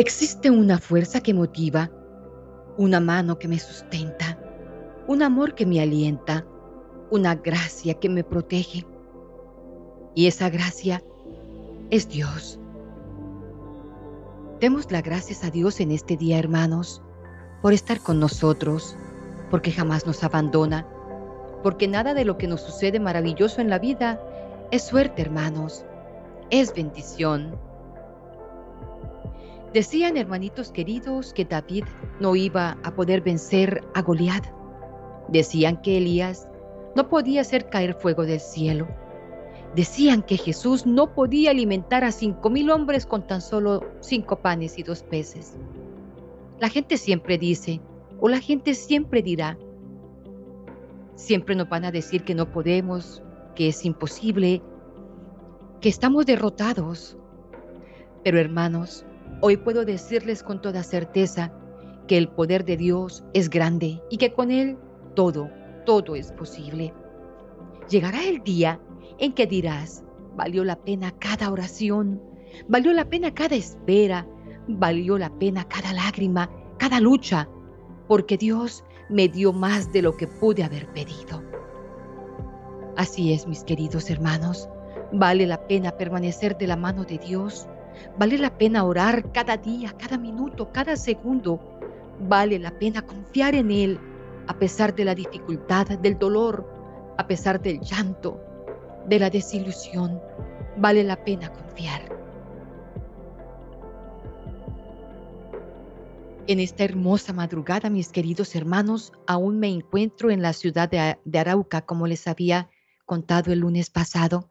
Existe una fuerza que motiva, una mano que me sustenta, un amor que me alienta, una gracia que me protege. Y esa gracia es Dios. Demos las gracias a Dios en este día, hermanos, por estar con nosotros, porque jamás nos abandona, porque nada de lo que nos sucede maravilloso en la vida es suerte, hermanos, es bendición. Decían, hermanitos queridos, que David no iba a poder vencer a Goliat. Decían que Elías no podía hacer caer fuego del cielo. Decían que Jesús no podía alimentar a cinco mil hombres con tan solo cinco panes y dos peces. La gente siempre dice, o la gente siempre dirá, siempre nos van a decir que no podemos, que es imposible, que estamos derrotados. Pero hermanos, hoy puedo decirles con toda certeza que el poder de Dios es grande y que con Él todo, todo es posible. Llegará el día en que dirás, valió la pena cada oración, valió la pena cada espera, valió la pena cada lágrima, cada lucha, porque Dios me dio más de lo que pude haber pedido. Así es, mis queridos hermanos, vale la pena permanecer de la mano de Dios, vale la pena orar cada día, cada minuto, cada segundo, vale la pena confiar en Él a pesar de la dificultad, del dolor, a pesar del llanto, de la desilusión, vale la pena confiar. En esta hermosa madrugada, mis queridos hermanos, aún me encuentro en la ciudad de, Arauca, como les había contado el lunes pasado.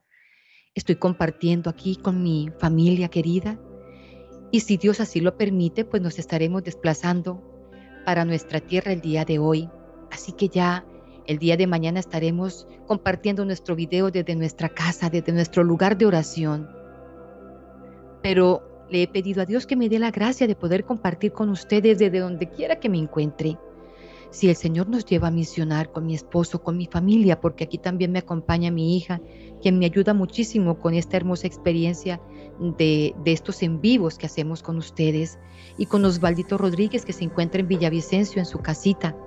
Estoy compartiendo aquí con mi familia querida y si Dios así lo permite, pues nos estaremos desplazando para nuestra tierra el día de hoy. Así que ya el día de mañana estaremos compartiendo nuestro video desde nuestra casa, desde nuestro lugar de oración. Pero le he pedido a Dios que me dé la gracia de poder compartir con ustedes desde donde quiera que me encuentre. Si el Señor nos lleva a misionar con mi esposo, con mi familia, porque aquí también me acompaña mi hija, quien me ayuda muchísimo con esta hermosa experiencia de, estos en vivos que hacemos con ustedes, y con Osvaldito Rodríguez, que se encuentra en Villavicencio, en su casita.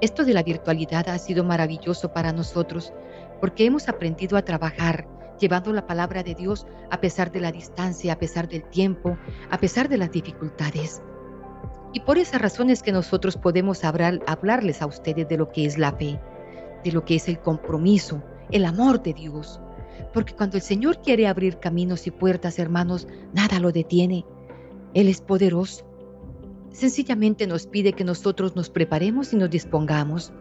Esto de la virtualidad ha sido maravilloso para nosotros, porque hemos aprendido a trabajar llevando la palabra de Dios a pesar de la distancia, a pesar del tiempo, a pesar de las dificultades. Y por esas razones que nosotros podemos hablar, hablarles a ustedes de lo que es la fe, de lo que es el compromiso, el amor de Dios. Porque cuando el Señor quiere abrir caminos y puertas, hermanos, nada lo detiene. Él es poderoso. Sencillamente nos pide que nosotros nos preparemos y nos dispongamos.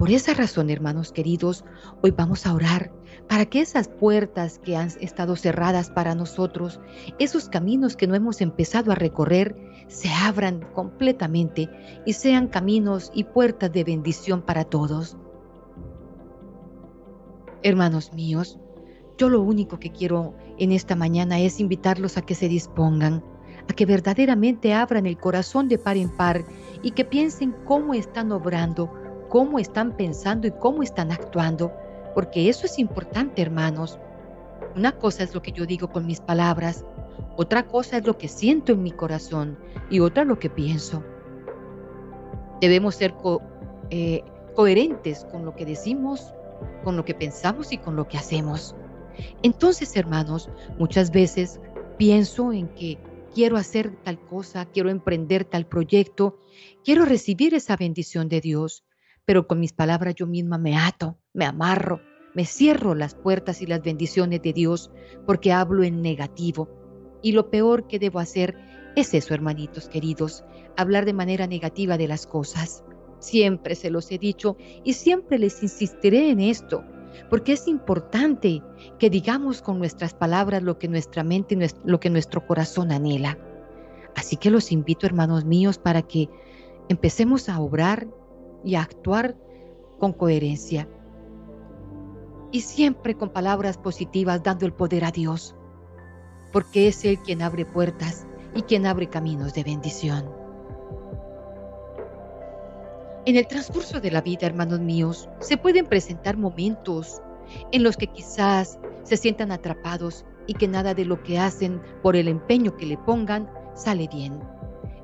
Por esa razón, hermanos queridos, hoy vamos a orar para que esas puertas que han estado cerradas para nosotros, esos caminos que no hemos empezado a recorrer, se abran completamente y sean caminos y puertas de bendición para todos. Hermanos míos, yo lo único que quiero en esta mañana es invitarlos a que se dispongan, a que verdaderamente abran el corazón de par en par y que piensen cómo están obrando, cómo están pensando y cómo están actuando, porque eso es importante, hermanos. Una cosa es lo que yo digo con mis palabras, otra cosa es lo que siento en mi corazón y otra lo que pienso. Debemos ser eh, coherentes con lo que decimos, con lo que pensamos y con lo que hacemos. Entonces, hermanos, muchas veces pienso en que quiero hacer tal cosa, quiero emprender tal proyecto, quiero recibir esa bendición de Dios, pero con mis palabras yo misma me ato, me amarro, me cierro las puertas y las bendiciones de Dios porque hablo en negativo. Y lo peor que debo hacer es eso, hermanitos queridos, hablar de manera negativa de las cosas. Siempre se los he dicho y siempre les insistiré en esto, porque es importante que digamos con nuestras palabras lo que nuestra mente y lo que nuestro corazón anhela. Así que los invito, hermanos míos, para que empecemos a obrar y actuar con coherencia. Y siempre con palabras positivas dando el poder a Dios, porque es Él quien abre puertas y quien abre caminos de bendición. En el transcurso de la vida, hermanos míos, se pueden presentar momentos en los que quizás se sientan atrapados y que nada de lo que hacen por el empeño que le pongan sale bien.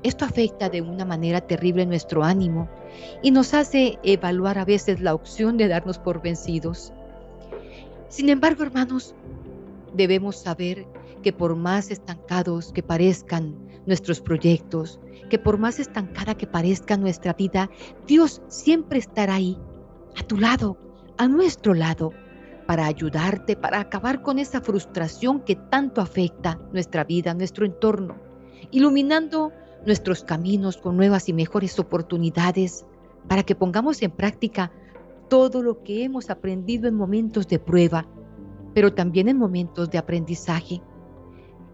Esto afecta de una manera terrible nuestro ánimo y nos hace evaluar a veces la opción de darnos por vencidos. Sin embargo, hermanos, debemos saber que por más estancados que parezcan nuestros proyectos, que por más estancada que parezca nuestra vida, Dios siempre estará ahí, a tu lado, a nuestro lado, para ayudarte, para acabar con esa frustración que tanto afecta nuestra vida, nuestro entorno, iluminando nuestros caminos con nuevas y mejores oportunidades para que pongamos en práctica todo lo que hemos aprendido en momentos de prueba, pero también en momentos de aprendizaje.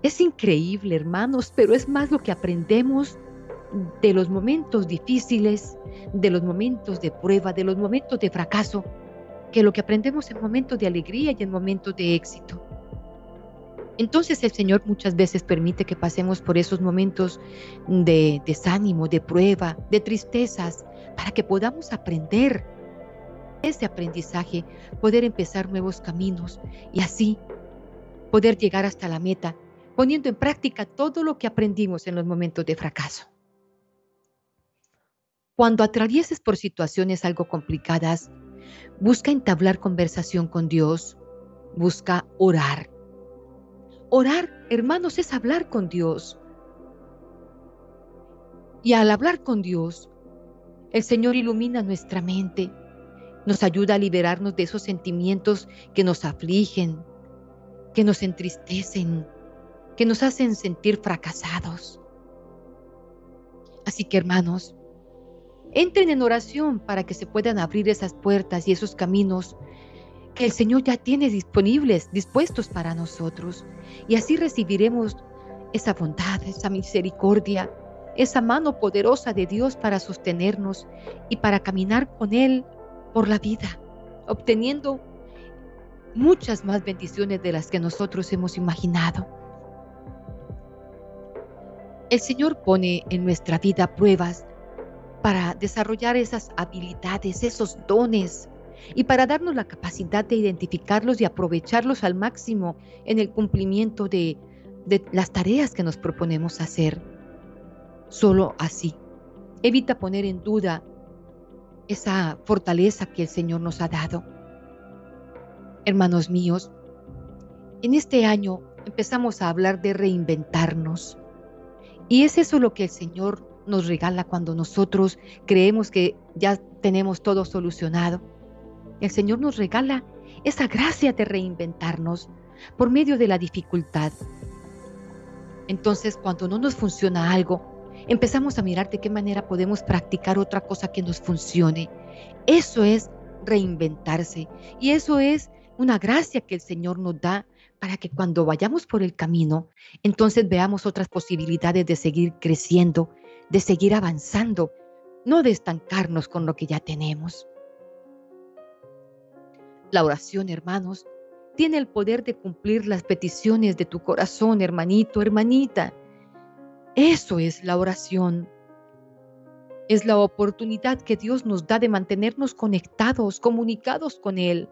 Es increíble, hermanos, pero es más lo que aprendemos de los momentos difíciles, de los momentos de prueba, de los momentos de fracaso, que lo que aprendemos en momentos de alegría y en momentos de éxito. Entonces el Señor muchas veces permite que pasemos por esos momentos de desánimo, de prueba, de tristezas, para que podamos aprender ese aprendizaje, poder empezar nuevos caminos y así poder llegar hasta la meta, poniendo en práctica todo lo que aprendimos en los momentos de fracaso. Cuando atravieses por situaciones algo complicadas, Busca entablar conversación con Dios. Busca orar. Orar, hermanos, es hablar con Dios. Y al hablar con Dios, el Señor ilumina nuestra mente, nos ayuda a liberarnos de esos sentimientos que nos afligen, que nos entristecen, que nos hacen sentir fracasados. Así que hermanos, Entren en oración para que se puedan abrir esas puertas y esos caminos que el Señor ya tiene disponibles, dispuestos para nosotros. Y así recibiremos esa bondad, esa misericordia, esa mano poderosa de Dios para sostenernos y para caminar con Él por la vida, obteniendo muchas más bendiciones de las que nosotros hemos imaginado. El Señor pone en nuestra vida pruebas para desarrollar esas habilidades, esos dones y para darnos la capacidad de identificarlos y aprovecharlos al máximo en el cumplimiento de, las tareas que nos proponemos hacer. Solo así. Evita poner en duda esa fortaleza que el Señor nos ha dado. Hermanos míos, en este año empezamos a hablar de reinventarnos. Y es eso lo que el Señor nos regala cuando nosotros creemos que ya tenemos todo solucionado. El Señor nos regala esa gracia de reinventarnos por medio de la dificultad. Entonces, cuando no nos funciona algo, empezamos a mirar de qué manera podemos practicar otra cosa que nos funcione. Eso es reinventarse y eso es una gracia que el Señor nos da para que cuando vayamos por el camino, entonces veamos otras posibilidades de seguir creciendo de seguir avanzando, no de estancarnos con lo que ya tenemos. La oración, hermanos, tiene el poder de cumplir las peticiones de tu corazón, hermanito, hermanita. Eso es la oración. Es la oportunidad que Dios nos da de mantenernos conectados, comunicados con Él,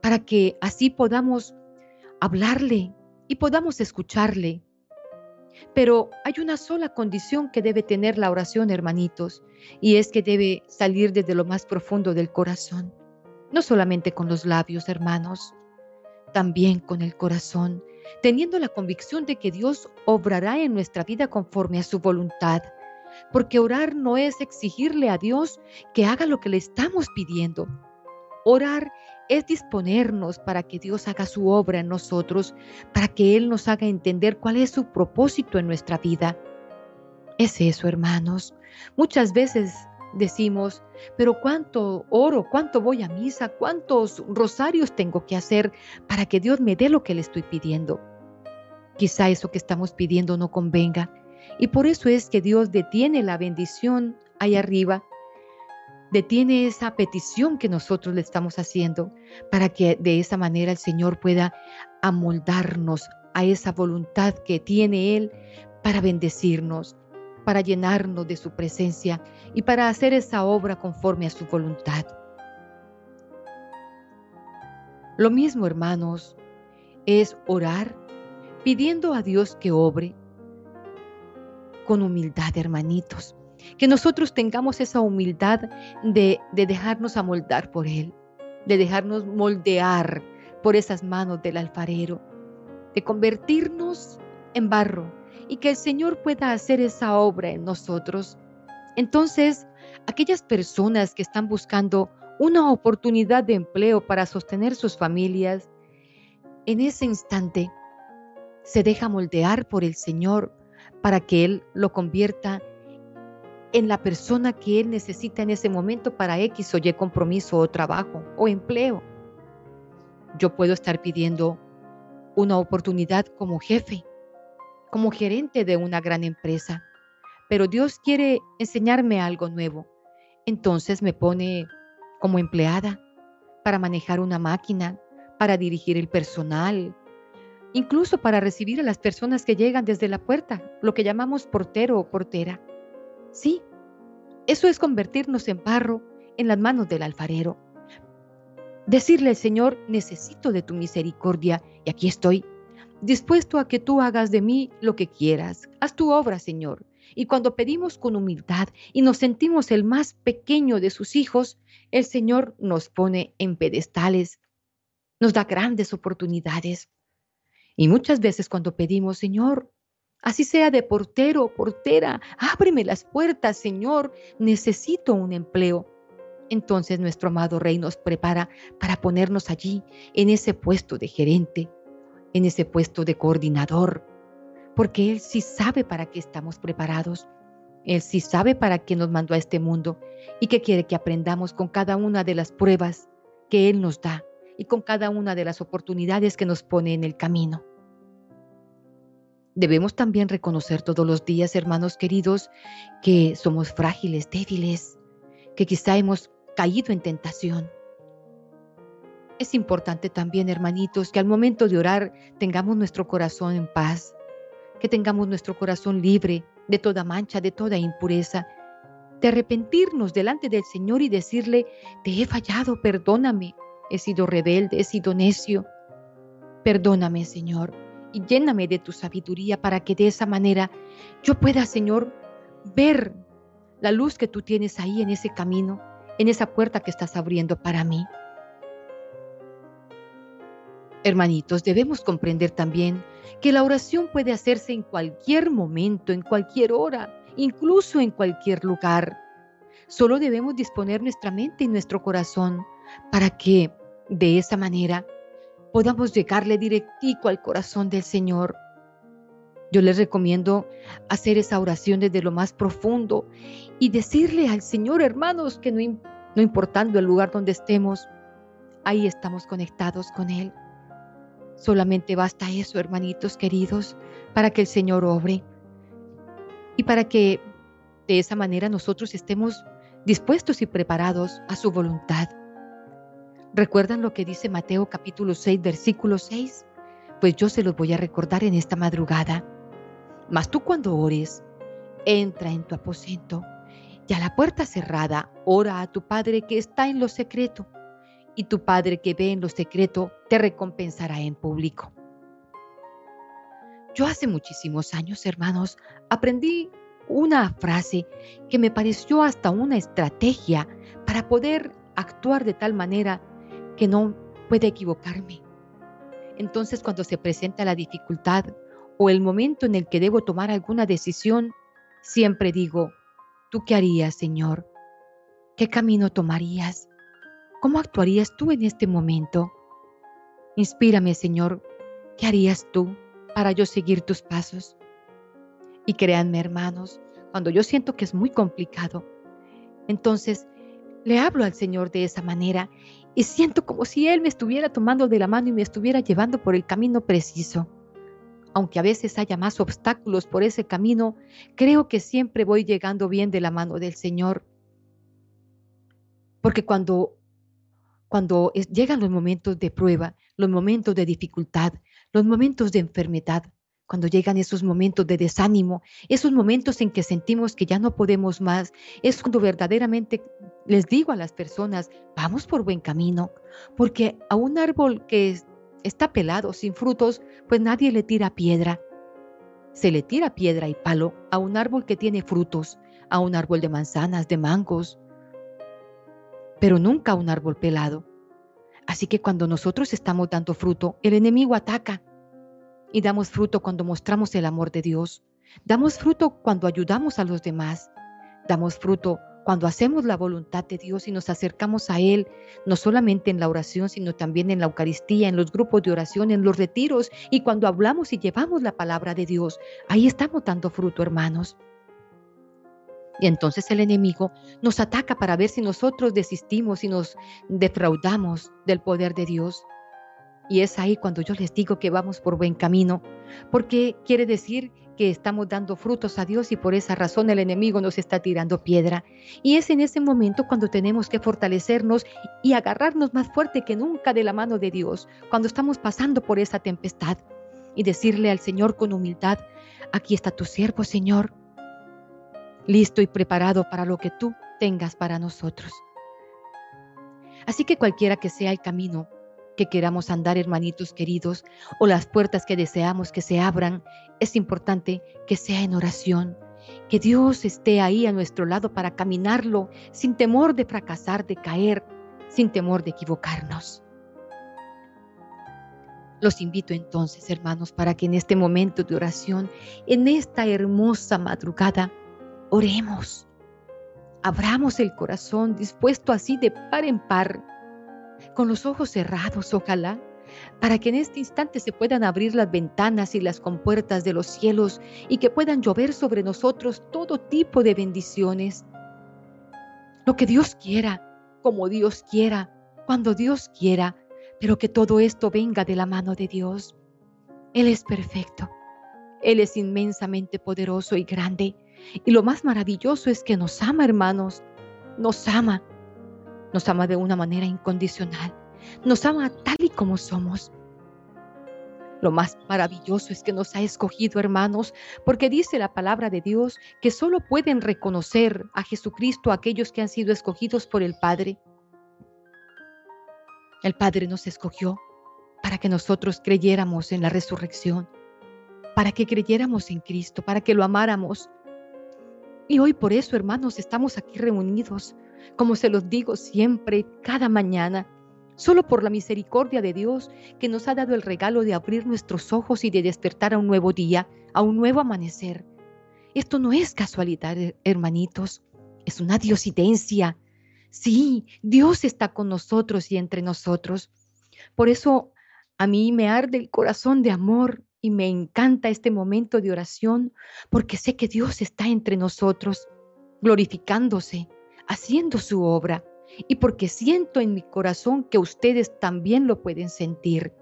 para que así podamos hablarle y podamos escucharle pero hay una sola condición que debe tener la oración, hermanitos, y es que debe salir desde lo más profundo del corazón, no solamente con los labios, hermanos, también con el corazón, teniendo la convicción de que Dios obrará en nuestra vida conforme a su voluntad. Porque orar no es exigirle a Dios que haga lo que le estamos pidiendo. Orar es disponernos para que Dios haga su obra en nosotros, para que Él nos haga entender cuál es su propósito en nuestra vida. Es eso, hermanos. Muchas veces decimos, pero cuánto oro, cuánto voy a misa, cuántos rosarios tengo que hacer para que Dios me dé lo que le estoy pidiendo. Quizá eso que estamos pidiendo no convenga. Y por eso es que Dios detiene la bendición ahí arriba detiene esa petición que nosotros le estamos haciendo para que de esa manera el Señor pueda amoldarnos a esa voluntad que tiene Él para bendecirnos, para llenarnos de su presencia y para hacer esa obra conforme a su voluntad. Lo mismo, hermanos, es orar pidiendo a Dios que obre. con humildad, hermanitos. Que nosotros tengamos esa humildad de, de dejarnos amoldar por Él, de dejarnos moldear por esas manos del alfarero, de convertirnos en barro y que el Señor pueda hacer esa obra en nosotros. Entonces, aquellas personas que están buscando una oportunidad de empleo para sostener sus familias, en ese instante se deja moldear por el Señor para que Él lo convierta en la persona que Él necesita en ese momento para X o Y compromiso o trabajo o empleo. Yo puedo estar pidiendo una oportunidad como jefe, como gerente de una gran empresa, pero Dios quiere enseñarme algo nuevo. Entonces me pone como empleada para manejar una máquina, para dirigir el personal, incluso para recibir a las personas que llegan desde la puerta, lo que llamamos portero o portera. Sí, eso es convertirnos en barro en las manos del alfarero. Decirle al Señor, necesito de tu misericordia y aquí estoy, dispuesto a que tú hagas de mí lo que quieras. Haz tu obra, Señor. Y cuando pedimos con humildad y nos sentimos el más pequeño de sus hijos, el Señor nos pone en pedestales, nos da grandes oportunidades. Y muchas veces cuando pedimos, Señor, así sea de portero o portera, ábreme las puertas, Señor, necesito un empleo. Entonces nuestro amado Rey nos prepara para ponernos allí, en ese puesto de gerente, en ese puesto de coordinador, porque Él sí sabe para qué estamos preparados. Él sí sabe para qué nos mandó a este mundo y que quiere que aprendamos con cada una de las pruebas que Él nos da y con cada una de las oportunidades que nos pone en el camino. Debemos también reconocer todos los días, hermanos queridos, que somos frágiles, débiles, que quizá hemos caído en tentación. Es importante también, hermanitos, que al momento de orar tengamos nuestro corazón en paz, que tengamos nuestro corazón libre de toda mancha, de toda impureza, de arrepentirnos delante del Señor y decirle, te he fallado, perdóname, he sido rebelde, he sido necio. Perdóname, Señor, y lléname de tu sabiduría para que de esa manera yo pueda, Señor, ver la luz que tú tienes ahí en ese camino, en esa puerta que estás abriendo para mí. Hermanitos, debemos comprender también que la oración puede hacerse en cualquier momento, en cualquier hora, incluso en cualquier lugar. Solo debemos disponer nuestra mente y nuestro corazón para que de esa manera podamos llegarle directico al corazón del Señor. Yo les recomiendo hacer esa oración desde lo más profundo y decirle al Señor, hermanos, que no, no importando el lugar donde estemos, ahí estamos conectados con Él. Solamente basta eso, hermanitos queridos, para que el Señor obre y para que de esa manera nosotros estemos dispuestos y preparados a su voluntad. ¿Recuerdan lo que dice Mateo capítulo 6, versículo 6? Pues yo se los voy a recordar en esta madrugada. Mas tú cuando ores, entra en tu aposento y a la puerta cerrada, ora a tu Padre que está en lo secreto y tu Padre que ve en lo secreto te recompensará en público. Yo hace muchísimos años, hermanos, aprendí una frase que me pareció hasta una estrategia para poder actuar de tal manera que no puede equivocarme. Entonces, cuando se presenta la dificultad o el momento en el que debo tomar alguna decisión, siempre digo, ¿tú qué harías, Señor? ¿Qué camino tomarías? ¿Cómo actuarías tú en este momento? Inspírame, Señor, ¿qué harías tú para yo seguir tus pasos? Y créanme, hermanos, cuando yo siento que es muy complicado, entonces le hablo al Señor de esa manera y siento como si Él me estuviera tomando de la mano y me estuviera llevando por el camino preciso. Aunque a veces haya más obstáculos por ese camino, creo que siempre voy llegando bien de la mano del Señor. Porque cuando cuando llegan los momentos de prueba, los momentos de dificultad, los momentos de enfermedad, cuando llegan esos momentos de desánimo, esos momentos en que sentimos que ya no podemos más, es cuando verdaderamente les digo a las personas, vamos por buen camino, porque a un árbol que está pelado, sin frutos, pues nadie le tira piedra. Se le tira piedra y palo a un árbol que tiene frutos, a un árbol de manzanas, de mangos, pero nunca un árbol pelado. Así que cuando nosotros estamos dando fruto, el enemigo ataca. Y damos fruto cuando mostramos el amor de Dios. Damos fruto cuando ayudamos a los demás. Damos fruto cuando hacemos la voluntad de Dios y nos acercamos a Él, no solamente en la oración, sino también en la Eucaristía, en los grupos de oración, en los retiros y cuando hablamos y llevamos la palabra de Dios, ahí estamos dando fruto, hermanos. Y entonces el enemigo nos ataca para ver si nosotros desistimos y nos defraudamos del poder de Dios. Y es ahí cuando yo les digo que vamos por buen camino, porque quiere decir que estamos dando frutos a Dios y por esa razón el enemigo nos está tirando piedra. Y es en ese momento cuando tenemos que fortalecernos y agarrarnos más fuerte que nunca de la mano de Dios, cuando estamos pasando por esa tempestad y decirle al Señor con humildad, aquí está tu siervo, Señor, listo y preparado para lo que tú tengas para nosotros. Así que cualquiera que sea el camino que queramos andar, hermanitos queridos, o las puertas que deseamos que se abran, es importante que sea en oración, que Dios esté ahí a nuestro lado para caminarlo sin temor de fracasar, de caer, sin temor de equivocarnos. Los invito entonces, hermanos, para que en este momento de oración, en esta hermosa madrugada, oremos. Abramos el corazón dispuesto así de par en par con los ojos cerrados, ojalá, para que en este instante se puedan abrir las ventanas y las compuertas de los cielos y que puedan llover sobre nosotros todo tipo de bendiciones. Lo que Dios quiera, como Dios quiera, cuando Dios quiera, pero que todo esto venga de la mano de Dios. Él es perfecto. Él es inmensamente poderoso y grande. Y lo más maravilloso es que nos ama, hermanos. Nos ama nos ama de una manera incondicional. Nos ama tal y como somos. Lo más maravilloso es que nos ha escogido, hermanos, porque dice la palabra de Dios que solo pueden reconocer a Jesucristo aquellos que han sido escogidos por el Padre. El Padre nos escogió para que nosotros creyéramos en la resurrección, para que creyéramos en Cristo, para que lo amáramos. Y hoy por eso, hermanos, estamos aquí reunidos como se los digo siempre, cada mañana, solo por la misericordia de Dios que nos ha dado el regalo de abrir nuestros ojos y de despertar a un nuevo día, a un nuevo amanecer. Esto no es casualidad, hermanitos, es una diosidencia. Sí, Dios está con nosotros y entre nosotros. Por eso a mí me arde el corazón de amor y me encanta este momento de oración, porque sé que Dios está entre nosotros, glorificándose, haciendo su obra y porque siento en mi corazón que ustedes también lo pueden sentir,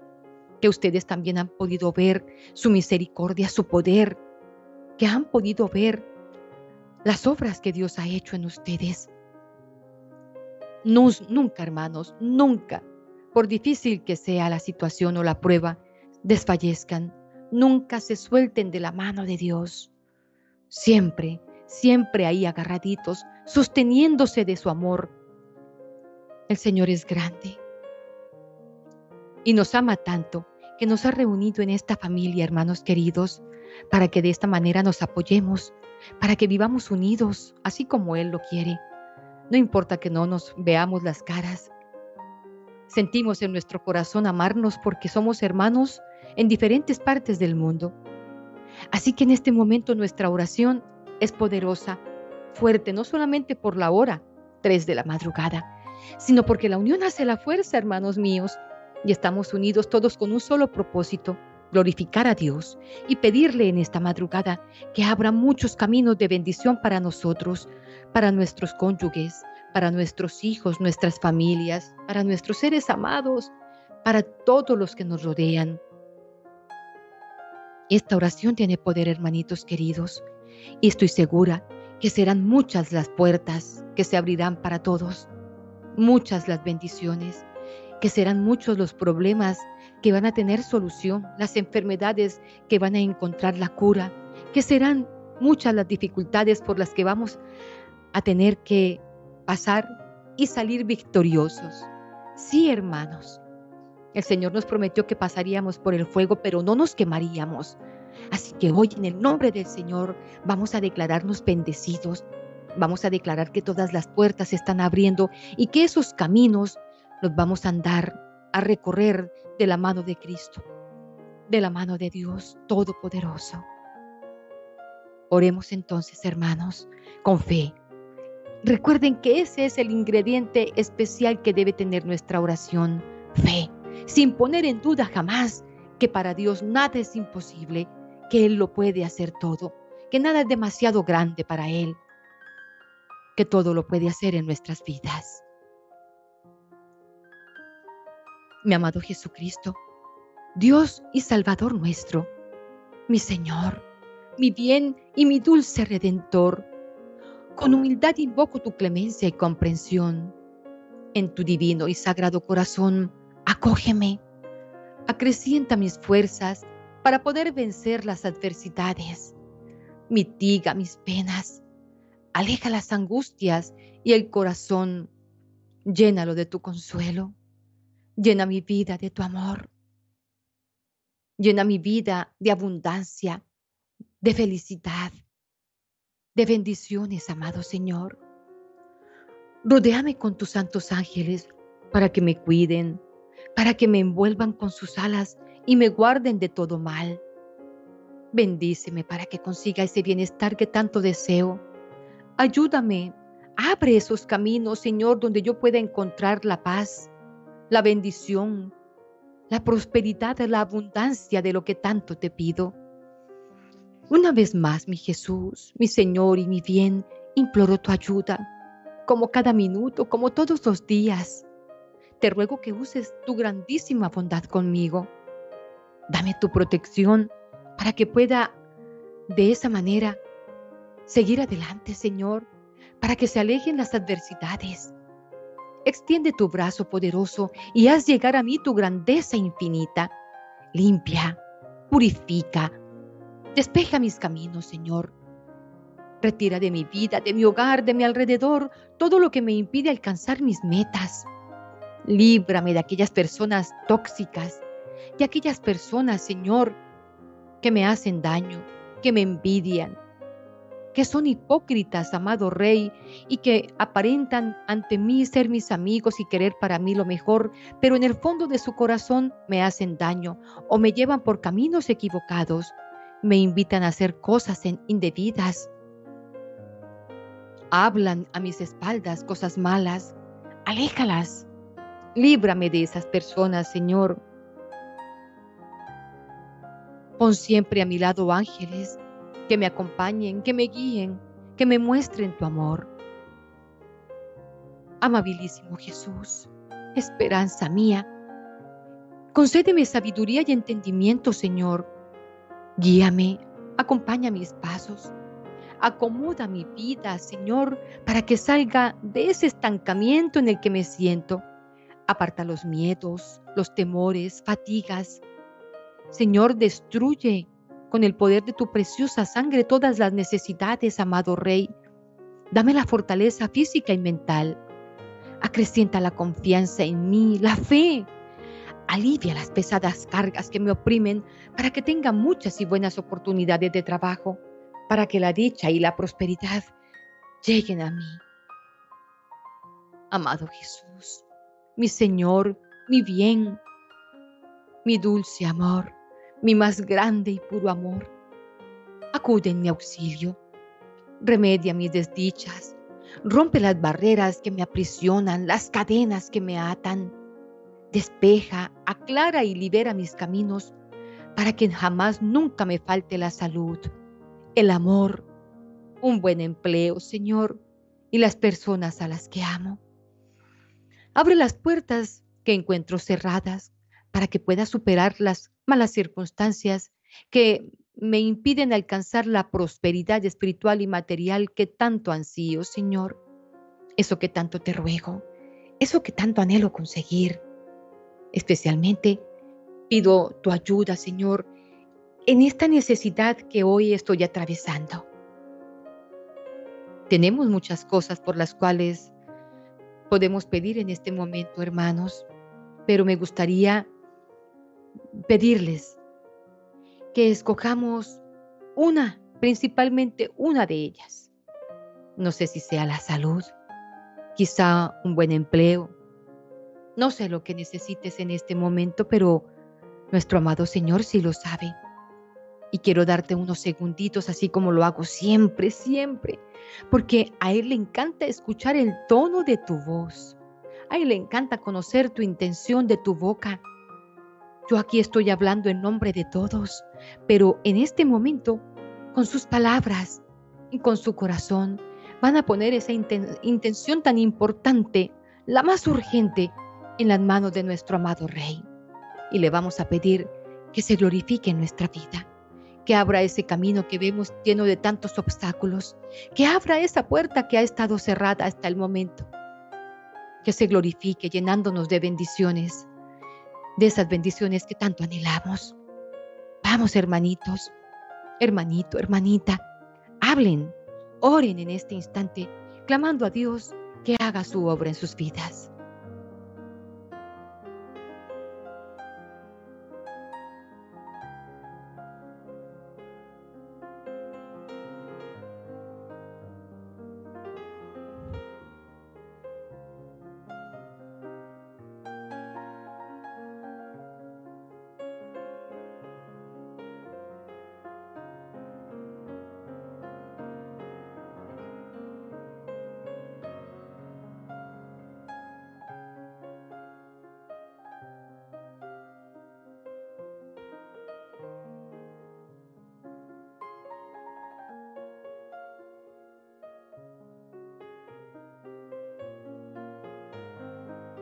que ustedes también han podido ver su misericordia, su poder, que han podido ver las obras que Dios ha hecho en ustedes. nunca, hermanos, nunca, por difícil que sea la situación o la prueba, desfallezcan, nunca se suelten de la mano de Dios. Siempre, siempre ahí agarraditos, sosteniéndose de su amor. El Señor es grande y nos ama tanto que nos ha reunido en esta familia, hermanos queridos, para que de esta manera nos apoyemos, para que vivamos unidos, así como Él lo quiere. No importa que no nos veamos las caras. Sentimos en nuestro corazón amarnos porque somos hermanos en diferentes partes del mundo. Así que en este momento nuestra oración es poderosa fuerte, no solamente por la hora 3 de la madrugada, sino porque la unión hace la fuerza, hermanos míos, y estamos unidos todos con un solo propósito, glorificar a Dios y pedirle en esta madrugada que abra muchos caminos de bendición para nosotros, para nuestros cónyuges, para nuestros hijos, nuestras familias, para nuestros seres amados, para todos los que nos rodean. Esta oración tiene poder, hermanitos queridos, y estoy segura que serán muchas las puertas que se abrirán para todos, muchas las bendiciones, que serán muchos los problemas que van a tener solución, las enfermedades que van a encontrar la cura, que serán muchas las dificultades por las que vamos a tener que pasar y salir victoriosos. Sí, hermanos, el Señor nos prometió que pasaríamos por el fuego, pero no nos quemaríamos. Así que hoy en el nombre del Señor vamos a declararnos bendecidos. Vamos a declarar que todas las puertas se están abriendo y que esos caminos los vamos a andar, a recorrer de la mano de Cristo, de la mano de Dios Todopoderoso. Oremos entonces, hermanos, con fe. Recuerden que ese es el ingrediente especial que debe tener nuestra oración, fe, sin poner en duda jamás que para Dios nada es imposible, que Él lo puede hacer todo, que nada es demasiado grande para Él, que todo lo puede hacer en nuestras vidas. Mi amado Jesucristo, Dios y Salvador nuestro, mi Señor, mi bien y mi dulce Redentor, con humildad invoco tu clemencia y comprensión. En tu divino y sagrado corazón, acógeme acrecienta mis fuerzas para poder vencer las adversidades. Mitiga mis penas, aleja las angustias y el corazón, llénalo de tu consuelo. Llena mi vida de tu amor. Llena mi vida de abundancia, de felicidad, de bendiciones, amado Señor. Rodéame con tus santos ángeles para que me cuiden, para que me envuelvan con sus alas y me guarden de todo mal. Bendíceme para que consiga ese bienestar que tanto deseo. Ayúdame, abre esos caminos, Señor, donde yo pueda encontrar la paz, la bendición, la prosperidad, la abundancia de lo que tanto te pido. Una vez más, mi Jesús, mi Señor y mi bien, imploro tu ayuda, como cada minuto, como todos los días te ruego que uses tu grandísima bondad conmigo. Dame tu protección para que pueda de esa manera seguir adelante, Señor, para que se alejen las adversidades. Extiende tu brazo poderoso y haz llegar a mí tu grandeza infinita. Limpia, purifica, despeja mis caminos, Señor. Retira de mi vida, de mi hogar, de mi alrededor, todo lo que me impide alcanzar mis metas. Líbrame de aquellas personas tóxicas, de aquellas personas, Señor, que me hacen daño, que me envidian, que son hipócritas, amado Rey, y que aparentan ante mí ser mis amigos y querer para mí lo mejor, pero en el fondo de su corazón me hacen daño o me llevan por caminos equivocados, me invitan a hacer cosas indebidas, hablan a mis espaldas cosas malas, aléjalas. Líbrame de esas personas, Señor. Pon siempre a mi lado ángeles que me acompañen, que me guíen, que me muestren tu amor. Amabilísimo Jesús, esperanza mía, concédeme sabiduría y entendimiento, Señor. Guíame, acompaña mis pasos. Acomoda mi vida, Señor, para que salga de ese estancamiento en el que me siento Aparta los miedos, los temores, fatigas. Señor, destruye con el poder de tu preciosa sangre todas las necesidades, amado Rey. Dame la fortaleza física y mental. Acrecienta la confianza en mí, la fe. Alivia las pesadas cargas que me oprimen para que tenga muchas y buenas oportunidades de trabajo, para que la dicha y la prosperidad lleguen a mí. Amado Jesús, mi Señor, mi bien, mi dulce amor, mi más grande y puro amor. Acude en mi auxilio, remedia mis desdichas, rompe las barreras que me aprisionan, las cadenas que me atan, despeja, aclara y libera mis caminos para que jamás nunca me falte la salud, el amor, un buen empleo, Señor, y las personas a las que amo. Abre las puertas que encuentro cerradas para que pueda superar las malas circunstancias que me impiden alcanzar la prosperidad espiritual y material que tanto ansío, Señor. Eso que tanto te ruego, eso que tanto anhelo conseguir. Especialmente pido tu ayuda, Señor, en esta necesidad que hoy estoy atravesando. Tenemos muchas cosas por las cuales podemos pedir en este momento, hermanos, pero me gustaría pedirles que escojamos una, principalmente una de ellas. No sé si sea la salud, quizá un buen empleo. No sé lo que necesites en este momento, pero nuestro amado Señor sí lo sabe. Y quiero darte unos segunditos, así como lo hago siempre, siempre, porque a Él le encanta escuchar el tono de tu voz. A Él le encanta conocer tu intención de tu boca. Yo aquí estoy hablando en nombre de todos, pero en este momento, con sus palabras y con su corazón, van a poner esa intención tan importante, la más urgente, en las manos de nuestro amado Rey. Y le vamos a pedir que se glorifique en nuestra vida, que abra ese camino que vemos lleno de tantos obstáculos, que abra esa puerta que ha estado cerrada hasta el momento, que se glorifique llenándonos de bendiciones, de esas bendiciones que tanto anhelamos. Vamos, hermanitos, hermanito, hermanita, hablen, oren en este instante, clamando a Dios que haga su obra en sus vidas.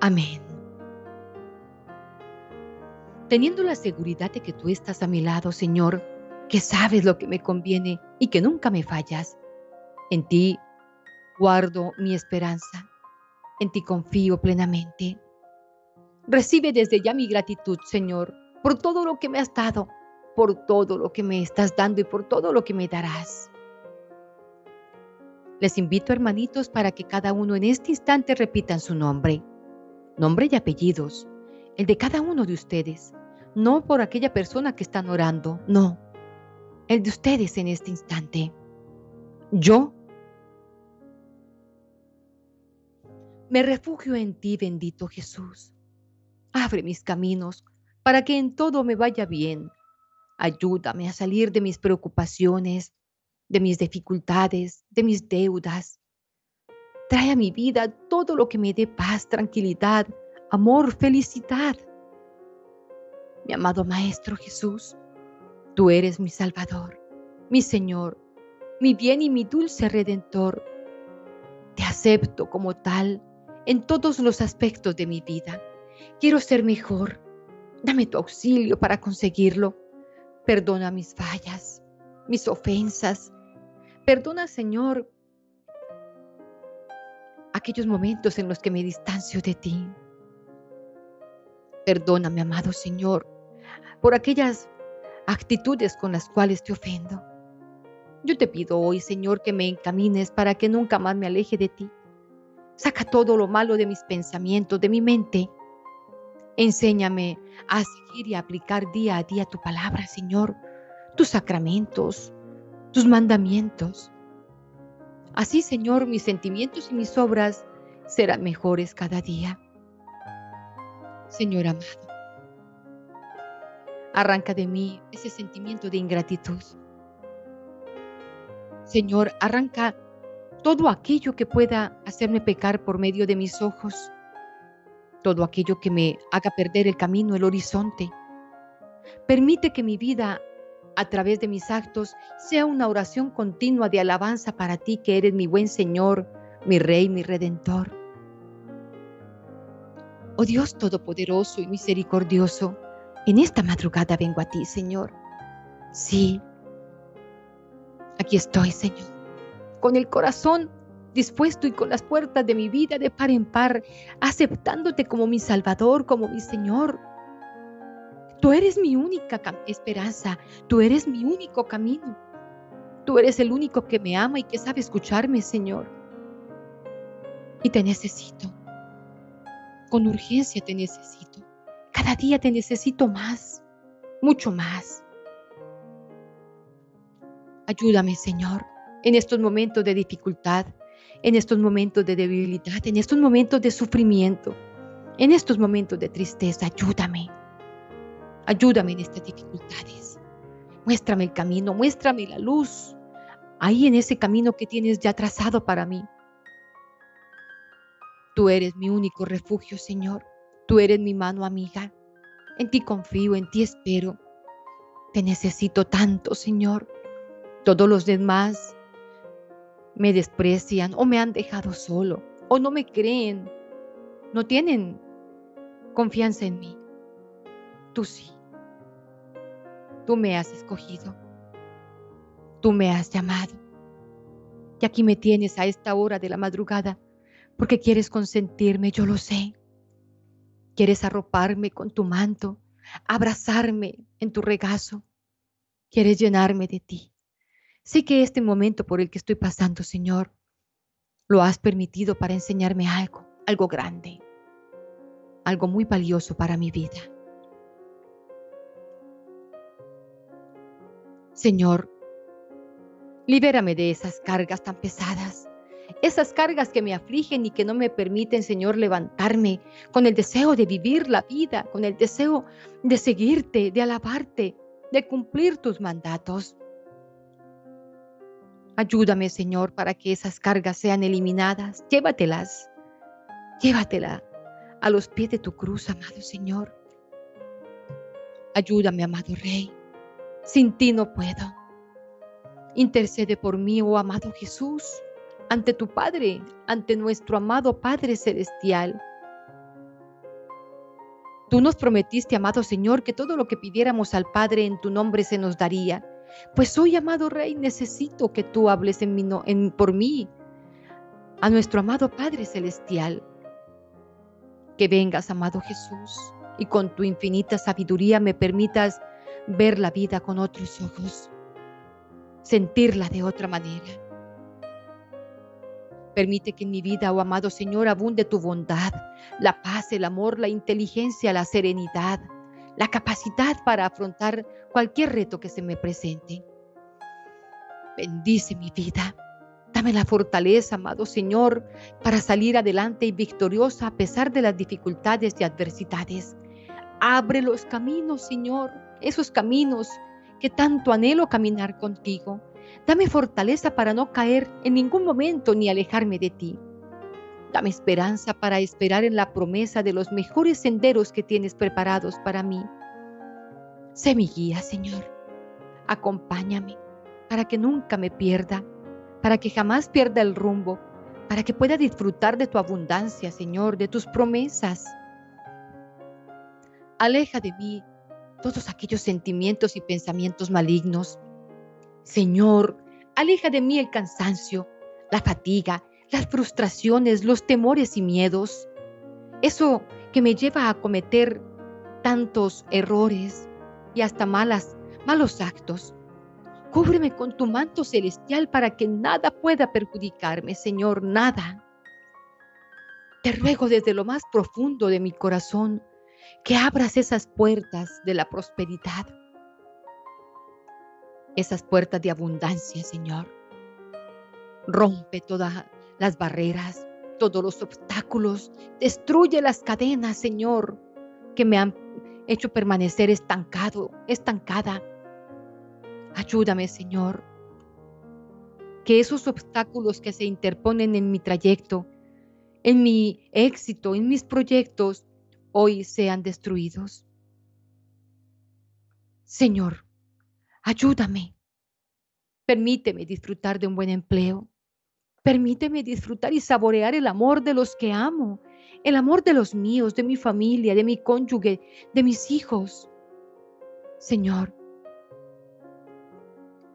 Amén. Teniendo la seguridad de que tú estás a mi lado, Señor, que sabes lo que me conviene y que nunca me fallas. En ti guardo mi esperanza, en ti confío plenamente. Recibe desde ya mi gratitud, Señor, por todo lo que me has dado, por todo lo que me estás dando y por todo lo que me darás. Les invito, hermanitos, para que cada uno en este instante repitan su nombre nombre y apellidos, el de cada uno de ustedes, no por aquella persona que están orando, no, el de ustedes en este instante. Yo me refugio en ti, bendito Jesús. Abre mis caminos para que en todo me vaya bien. Ayúdame a salir de mis preocupaciones, de mis dificultades, de mis deudas. Trae a mi vida todo lo que me dé paz, tranquilidad, amor, felicidad. Mi amado Maestro Jesús, tú eres mi Salvador, mi Señor, mi bien y mi dulce Redentor. Te acepto como tal en todos los aspectos de mi vida. Quiero ser mejor. Dame tu auxilio para conseguirlo. Perdona mis fallas, mis ofensas. Perdona, Señor, aquellos momentos en los que me distancio de ti. Perdóname, amado Señor, por aquellas actitudes con las cuales te ofendo. Yo te pido hoy, Señor, que me encamines para que nunca más me aleje de ti. Saca todo lo malo de mis pensamientos, de mi mente. Enséñame a seguir y aplicar día a día tu palabra, Señor, tus sacramentos, tus mandamientos. Así, Señor, mis sentimientos y mis obras serán mejores cada día. Señor amado, arranca de mí ese sentimiento de ingratitud. Señor, arranca todo aquello que pueda hacerme pecar por medio de mis ojos, todo aquello que me haga perder el camino, el horizonte. Permite que mi vida a través de mis actos sea una oración continua de alabanza para ti que eres mi buen Señor, mi Rey, mi Redentor. Oh Dios Todopoderoso y Misericordioso, en esta madrugada vengo a ti, Señor. Sí, aquí estoy, Señor, con el corazón dispuesto y con las puertas de mi vida de par en par, aceptándote como mi Salvador, como mi Señor, Tú eres mi única esperanza, tú eres mi único camino. Tú eres el único que me ama y que sabe escucharme, Señor. Y te necesito. Con urgencia te necesito. Cada día te necesito más, mucho más. Ayúdame, Señor, en estos momentos de dificultad, en estos momentos de debilidad, en estos momentos de sufrimiento, en estos momentos de tristeza. Ayúdame. Ayúdame en estas dificultades. Muéstrame el camino, muéstrame la luz. Ahí en ese camino que tienes ya trazado para mí. Tú eres mi único refugio, Señor. Tú eres mi mano amiga. En ti confío, en ti espero. Te necesito tanto, Señor. Todos los demás me desprecian o me han dejado solo o no me creen, no tienen confianza en mí. Tú sí. Tú me has escogido. Tú me has llamado. Y aquí me tienes a esta hora de la madrugada porque quieres consentirme, yo lo sé. Quieres arroparme con tu manto, abrazarme en tu regazo. Quieres llenarme de ti. Sí que este momento por el que estoy pasando, Señor, lo has permitido para enseñarme algo, algo grande, algo muy valioso para mi vida. Señor, libérame de esas cargas tan pesadas, esas cargas que me afligen y que no me permiten, Señor, levantarme con el deseo de vivir la vida, con el deseo de seguirte, de alabarte, de cumplir tus mandatos. Ayúdame, Señor, para que esas cargas sean eliminadas. Llévatelas. Llévatela a los pies de tu cruz, amado Señor. Ayúdame, amado Rey. Sin ti no puedo. Intercede por mí, oh amado Jesús, ante tu Padre, ante nuestro amado Padre Celestial. Tú nos prometiste, amado Señor, que todo lo que pidiéramos al Padre en tu nombre se nos daría. Pues hoy, amado Rey, necesito que tú hables en en, por mí, a nuestro amado Padre Celestial. Que vengas, amado Jesús, y con tu infinita sabiduría me permitas ver la vida con otros ojos, sentirla de otra manera. Permite que en mi vida, oh amado Señor, abunde tu bondad, la paz, el amor, la inteligencia, la serenidad, la capacidad para afrontar cualquier reto que se me presente. Bendice mi vida. Dame la fortaleza, amado Señor, para salir adelante y victoriosa a pesar de las dificultades y adversidades. Abre los caminos, Señor, esos caminos que tanto anhelo caminar contigo. Dame fortaleza para no caer en ningún momento ni alejarme de ti. Dame esperanza para esperar en la promesa de los mejores senderos que tienes preparados para mí. Sé mi guía, Señor. Acompáñame para que nunca me pierda, para que jamás pierda el rumbo, para que pueda disfrutar de tu abundancia, Señor, de tus promesas. Aleja de mí todos aquellos sentimientos y pensamientos malignos. Señor, aleja de mí el cansancio, la fatiga, las frustraciones, los temores y miedos. Eso que me lleva a cometer tantos errores y hasta malas, malos actos. Cúbreme con tu manto celestial para que nada pueda perjudicarme, Señor, nada. Te ruego desde lo más profundo de mi corazón que abras esas puertas de la prosperidad, esas puertas de abundancia, Señor. Rompe todas las barreras, todos los obstáculos, destruye las cadenas, Señor, que me han hecho permanecer estancado, estancada. Ayúdame, Señor, que esos obstáculos que se interponen en mi trayecto, en mi éxito, en mis proyectos, hoy sean destruidos. Señor, ayúdame. Permíteme disfrutar de un buen empleo. Permíteme disfrutar y saborear el amor de los que amo, el amor de los míos, de mi familia, de mi cónyuge, de mis hijos. Señor,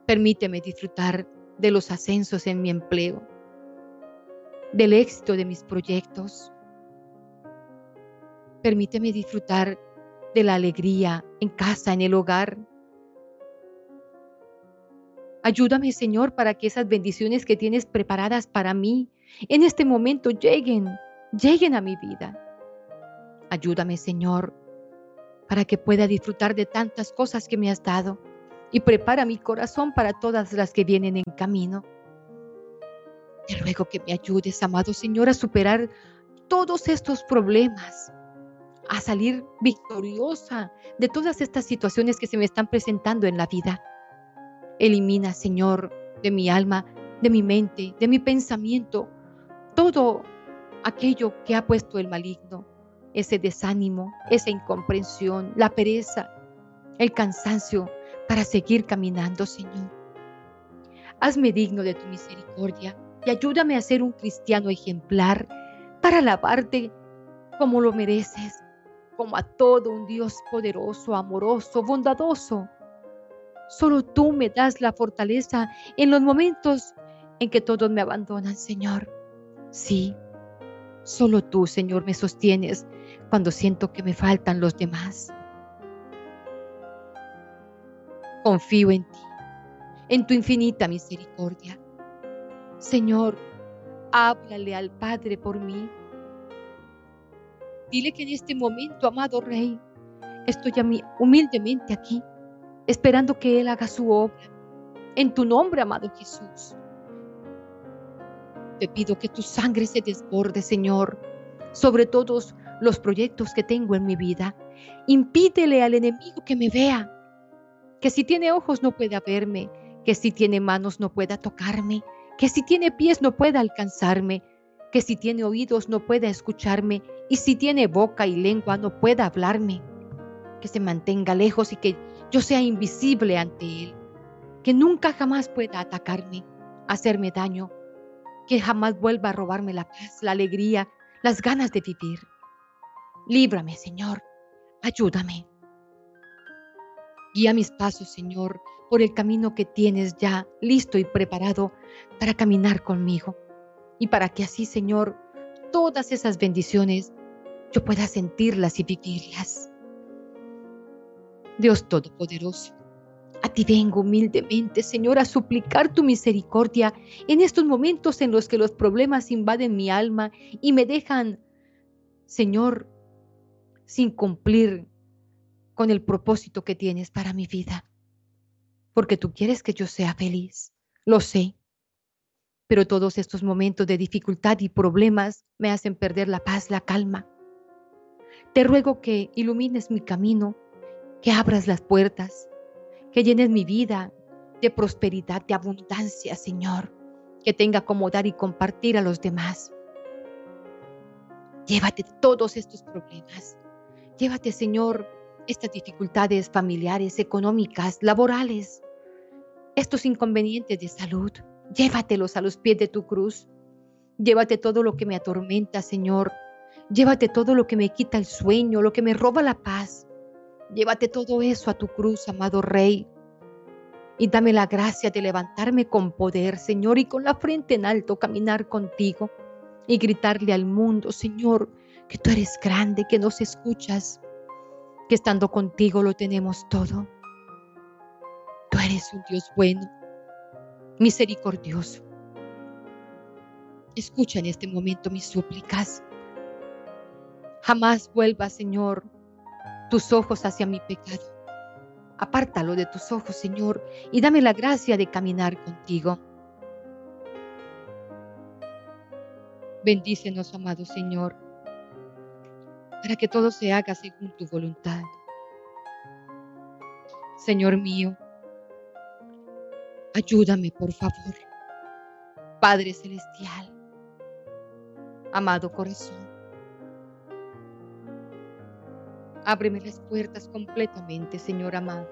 permíteme disfrutar de los ascensos en mi empleo, del éxito de mis proyectos, Permíteme disfrutar de la alegría en casa, en el hogar. Ayúdame, Señor, para que esas bendiciones que tienes preparadas para mí en este momento lleguen, lleguen a mi vida. Ayúdame, Señor, para que pueda disfrutar de tantas cosas que me has dado y prepara mi corazón para todas las que vienen en camino. Te ruego que me ayudes, amado Señor, a superar todos estos problemas, a salir victoriosa de todas estas situaciones que se me están presentando en la vida. Elimina, Señor, de mi alma, de mi mente, de mi pensamiento, todo aquello que ha puesto el maligno, ese desánimo, esa incomprensión, la pereza, el cansancio para seguir caminando, Señor. Hazme digno de tu misericordia y ayúdame a ser un cristiano ejemplar para alabarte como lo mereces, como a todo un Dios poderoso, amoroso, bondadoso. Solo tú me das la fortaleza en los momentos en que todos me abandonan, Señor. Sí, solo tú, Señor, me sostienes cuando siento que me faltan los demás. Confío en ti, en tu infinita misericordia. Señor, háblale al Padre por mí. Dile que en este momento, amado Rey, estoy humildemente aquí, esperando que Él haga su obra. En tu nombre, amado Jesús. Te pido que tu sangre se desborde, Señor, sobre todos los proyectos que tengo en mi vida. Impídele al enemigo que me vea, que si tiene ojos no pueda verme, que si tiene manos no pueda tocarme, que si tiene pies no pueda alcanzarme, que si tiene oídos no pueda escucharme, y si tiene boca y lengua no pueda hablarme, que se mantenga lejos y que yo sea invisible ante él, que nunca jamás pueda atacarme, hacerme daño, que jamás vuelva a robarme la paz, la alegría, las ganas de vivir. Líbrame, Señor, ayúdame. Guía mis pasos, Señor, por el camino que tienes ya listo y preparado para caminar conmigo. Y para que así, Señor, todas esas bendiciones yo pueda sentirlas y vivirlas. Dios Todopoderoso, a ti vengo humildemente, Señor, a suplicar tu misericordia en estos momentos en los que los problemas invaden mi alma y me dejan, Señor, sin cumplir con el propósito que tienes para mi vida. Porque tú quieres que yo sea feliz, lo sé. Pero todos estos momentos de dificultad y problemas me hacen perder la paz, la calma. Te ruego que ilumines mi camino, que abras las puertas, que llenes mi vida de prosperidad, de abundancia, Señor, que tenga como dar y compartir a los demás. Llévate todos estos problemas. Llévate, Señor, estas dificultades familiares, económicas, laborales, estos inconvenientes de salud, llévatelos a los pies de tu cruz. Llévate todo lo que me atormenta, Señor. Llévate todo lo que me quita el sueño, lo que me roba la paz. Llévate todo eso a tu cruz, amado Rey. Y dame la gracia de levantarme con poder, Señor, y con la frente en alto caminar contigo y gritarle al mundo, Señor, que tú eres grande, que nos escuchas, que estando contigo lo tenemos todo. Tú eres un Dios bueno, misericordioso. Escucha en este momento mis súplicas. Jamás vuelva, Señor, tus ojos hacia mi pecado. Apártalo de tus ojos, Señor, y dame la gracia de caminar contigo. Bendícenos, amado Señor para que todo se haga según tu voluntad. Señor mío, ayúdame por favor. Padre Celestial, amado corazón, ábreme las puertas completamente, Señor amado.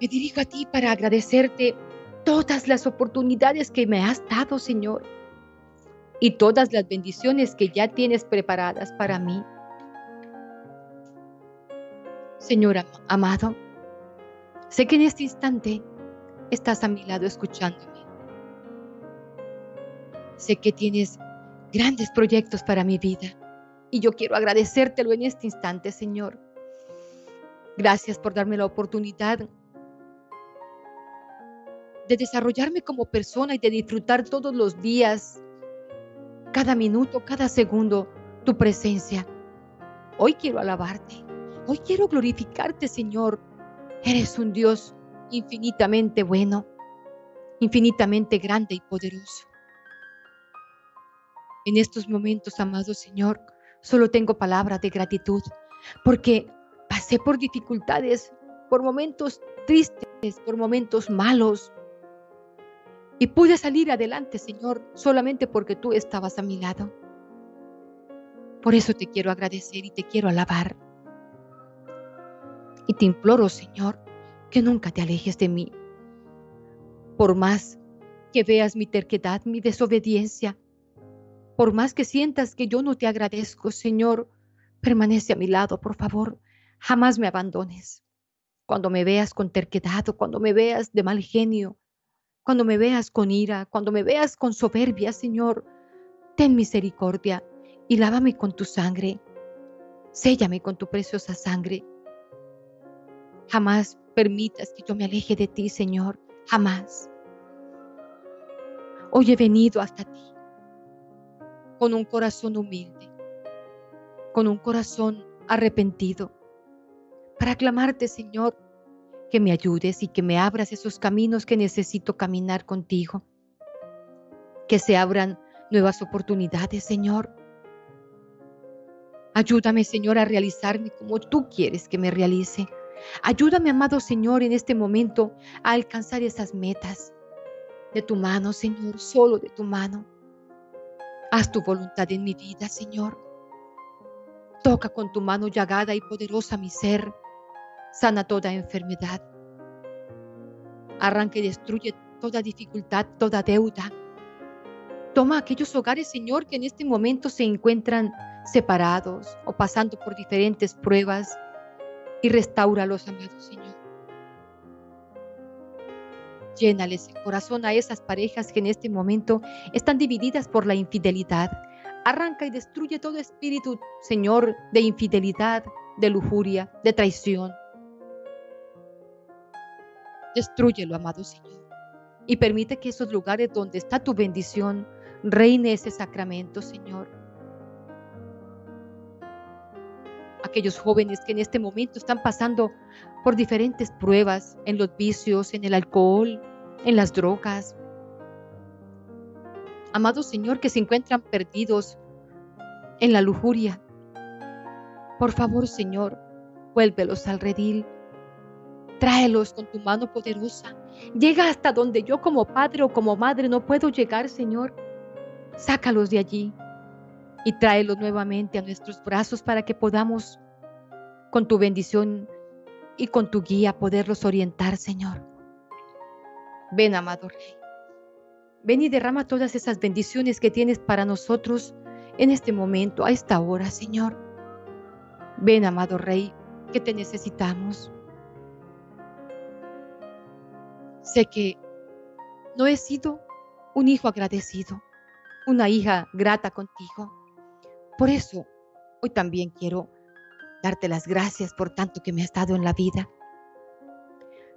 Me dirijo a ti para agradecerte todas las oportunidades que me has dado, Señor y todas las bendiciones que ya tienes preparadas para mí. Señor amado, sé que en este instante estás a mi lado escuchándome. Sé que tienes grandes proyectos para mi vida y yo quiero agradecértelo en este instante, Señor. Gracias por darme la oportunidad de desarrollarme como persona y de disfrutar todos los días cada minuto, cada segundo, tu presencia. Hoy quiero alabarte. Hoy quiero glorificarte, Señor. Eres un Dios infinitamente bueno, infinitamente grande y poderoso. En estos momentos, amado Señor, solo tengo palabras de gratitud porque pasé por dificultades, por momentos tristes, por momentos malos. Y pude salir adelante, Señor, solamente porque tú estabas a mi lado. Por eso te quiero agradecer y te quiero alabar. Y te imploro, Señor, que nunca te alejes de mí. Por más que veas mi terquedad, mi desobediencia, por más que sientas que yo no te agradezco, Señor, permanece a mi lado, por favor. Jamás me abandones. Cuando me veas con terquedad o cuando me veas de mal genio, cuando me veas con ira, cuando me veas con soberbia, Señor, ten misericordia y lávame con tu sangre. Séllame con tu preciosa sangre. Jamás permitas que yo me aleje de ti, Señor. Jamás. Hoy he venido hasta ti con un corazón humilde, con un corazón arrepentido, para clamarte, Señor, que me ayudes y que me abras esos caminos que necesito caminar contigo. Que se abran nuevas oportunidades, Señor. Ayúdame, Señor, a realizarme como tú quieres que me realice. Ayúdame, amado Señor, en este momento a alcanzar esas metas. De tu mano, Señor, solo de tu mano. Haz tu voluntad en mi vida, Señor. Toca con tu mano llagada y poderosa mi ser. Sana toda enfermedad. Arranca y destruye toda dificultad, toda deuda. Toma aquellos hogares, Señor, que en este momento se encuentran separados o pasando por diferentes pruebas y restauralos, amados Señor. Llénales el corazón a esas parejas que en este momento están divididas por la infidelidad. Arranca y destruye todo espíritu, Señor, de infidelidad, de lujuria, de traición. Destruyelo, amado Señor. Y permite que esos lugares donde está tu bendición reine ese sacramento, Señor. Aquellos jóvenes que en este momento están pasando por diferentes pruebas en los vicios, en el alcohol, en las drogas. Amado Señor, que se encuentran perdidos en la lujuria. Por favor, Señor, vuélvelos al redil. Tráelos con tu mano poderosa. Llega hasta donde yo como padre o como madre no puedo llegar, Señor. Sácalos de allí y tráelos nuevamente a nuestros brazos para que podamos, con tu bendición y con tu guía, poderlos orientar, Señor. Ven, amado Rey. Ven y derrama todas esas bendiciones que tienes para nosotros en este momento, a esta hora, Señor. Ven, amado Rey, que te necesitamos. Sé que no he sido un hijo agradecido, una hija grata contigo. Por eso, hoy también quiero darte las gracias por tanto que me has dado en la vida,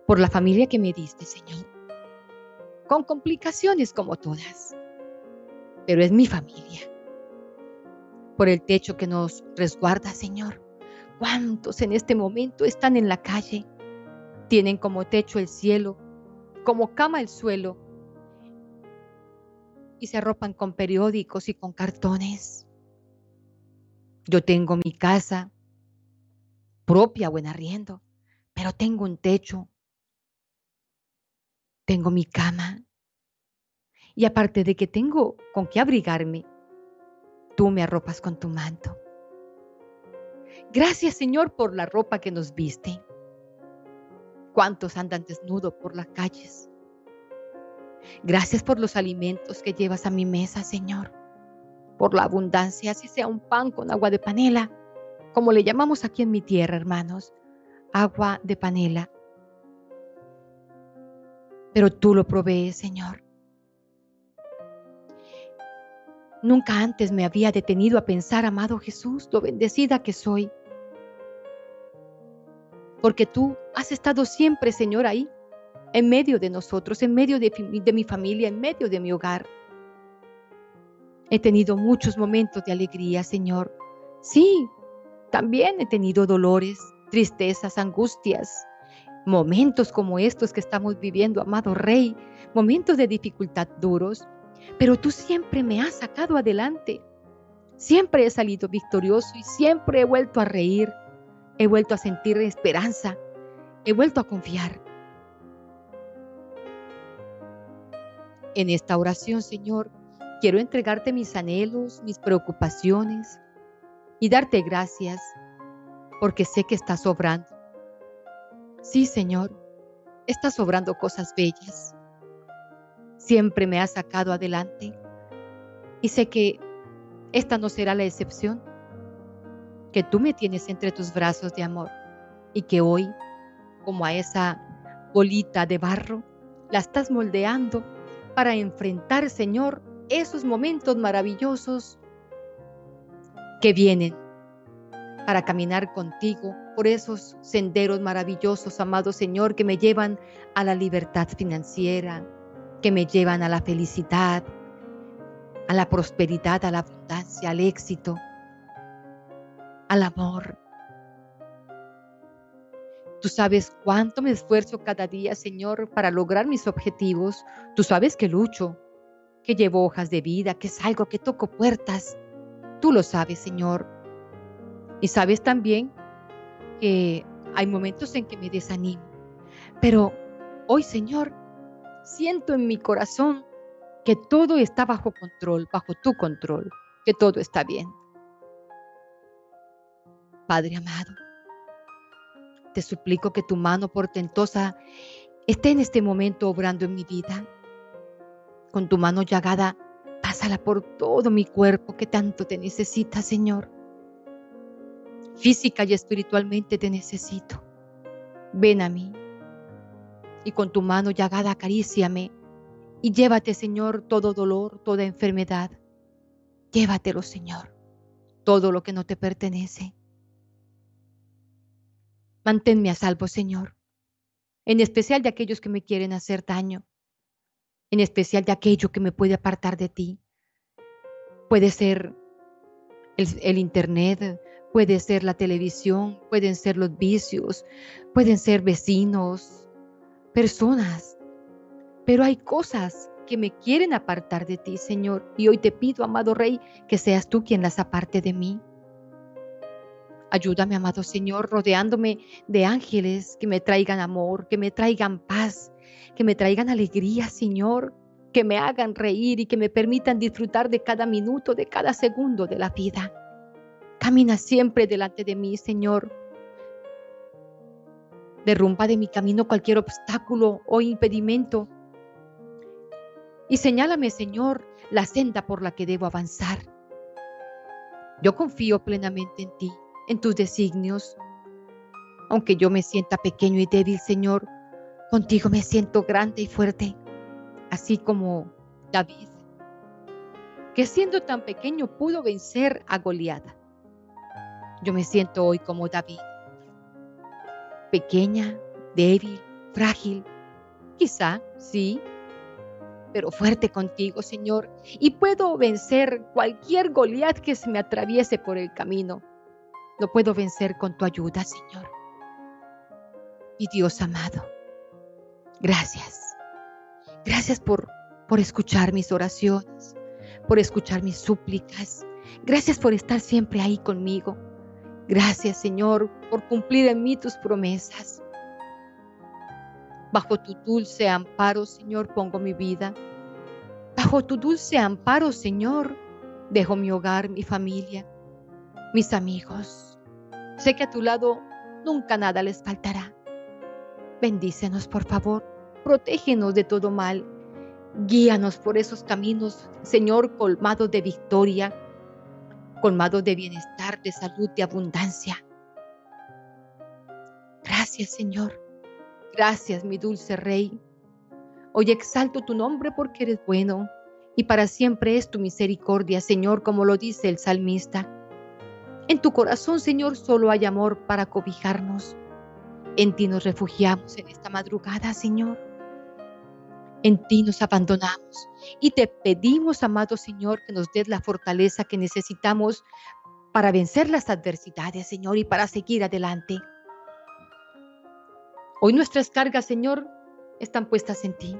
por la familia que me diste, Señor con complicaciones como todas, pero es mi familia. Por el techo que nos resguarda, Señor. ¿Cuántos en este momento están en la calle? Tienen como techo el cielo, como cama el suelo, y se arropan con periódicos y con cartones. Yo tengo mi casa propia o en arriendo, pero tengo un techo tengo mi cama. Y aparte de que tengo con qué abrigarme, tú me arropas con tu manto. Gracias Señor por la ropa que nos viste. ¿Cuántos andan desnudos por las calles? Gracias por los alimentos que llevas a mi mesa, Señor. Por la abundancia, así sea un pan con agua de panela, como le llamamos aquí en mi tierra, hermanos, agua de panela pero tú lo provees, Señor. Nunca antes me había detenido a pensar, amado Jesús, lo bendecida que soy. Porque tú has estado siempre, Señor, ahí, en medio de nosotros, en medio de, de mi familia, en medio de mi hogar. He tenido muchos momentos de alegría, Señor. Sí, también he tenido dolores, tristezas, angustias, momentos como estos que estamos viviendo, amado Rey, momentos de dificultad duros, pero tú siempre me has sacado adelante. Siempre he salido victorioso y siempre he vuelto a reír, he vuelto a sentir esperanza, he vuelto a confiar. En esta oración, Señor, quiero entregarte mis anhelos, mis preocupaciones y darte gracias porque sé que estás obrando. Sí, Señor, estás obrando cosas bellas. Siempre me has sacado adelante y sé que esta no será la excepción, que tú me tienes entre tus brazos de amor y que hoy, como a esa bolita de barro, la estás moldeando para enfrentar, Señor, esos momentos maravillosos que vienen para caminar contigo por esos senderos maravillosos, amado Señor, que me llevan a la libertad financiera, que me llevan a la felicidad, a la prosperidad, a la abundancia, al éxito, al amor. Tú sabes cuánto me esfuerzo cada día, Señor, para lograr mis objetivos. Tú sabes que lucho, que llevo hojas de vida, que salgo, que toco puertas. Tú lo sabes, Señor. Y sabes también que hay momentos en que me desanimo. Pero hoy, Señor, siento en mi corazón que todo está bajo control, bajo tu control, que todo está bien. Padre amado, te suplico que tu mano portentosa esté en este momento obrando en mi vida. Con tu mano llagada, pásala por todo mi cuerpo que tanto te necesita, Señor. Física y espiritualmente te necesito. Ven a mí y con tu mano llagada acaríciame y llévate, Señor, todo dolor, toda enfermedad. Llévatelo, Señor, todo lo que no te pertenece. Manténme a salvo, Señor, en especial de aquellos que me quieren hacer daño, en especial de aquello que me puede apartar de ti. Puede ser el, el Internet, puede ser la televisión, pueden ser los vicios, pueden ser vecinos, personas, pero hay cosas que me quieren apartar de ti, Señor, y hoy te pido, amado Rey, que seas tú quien las aparte de mí. Ayúdame, amado Señor, rodeándome de ángeles que me traigan amor, que me traigan paz, que me traigan alegría, Señor, que me hagan reír y que me permitan disfrutar de cada minuto, de cada segundo de la vida. Camina siempre delante de mí, Señor. Derrumba de mi camino cualquier obstáculo o impedimento. Y señálame, Señor, la senda por la que debo avanzar. Yo confío plenamente en ti en tus designios. Aunque yo me sienta pequeño y débil, Señor, contigo me siento grande y fuerte, así como David, que siendo tan pequeño pudo vencer a Goliat. Yo me siento hoy como David, pequeña, débil, frágil, quizá, sí, pero fuerte contigo, Señor, y puedo vencer cualquier Goliat que se me atraviese por el camino. Lo puedo vencer con tu ayuda, Señor. Mi Dios amado, gracias. Gracias por, por escuchar mis oraciones, por escuchar mis súplicas. Gracias por estar siempre ahí conmigo. Gracias, Señor, por cumplir en mí tus promesas. Bajo tu dulce amparo, Señor, pongo mi vida. Bajo tu dulce amparo, Señor, dejo mi hogar, mi familia, mis amigos. Sé que a tu lado nunca nada les faltará. Bendícenos, por favor. Protégenos de todo mal. Guíanos por esos caminos, Señor, colmados de victoria, colmados de bienestar, de salud, de abundancia. Gracias, Señor. Gracias, mi dulce Rey. Hoy exalto tu nombre porque eres bueno y para siempre es tu misericordia, Señor, como lo dice el salmista. En tu corazón, Señor, solo hay amor para cobijarnos. En ti nos refugiamos en esta madrugada, Señor. En ti nos abandonamos y te pedimos, amado Señor, que nos des la fortaleza que necesitamos para vencer las adversidades, Señor, y para seguir adelante. Hoy nuestras cargas, Señor, están puestas en ti.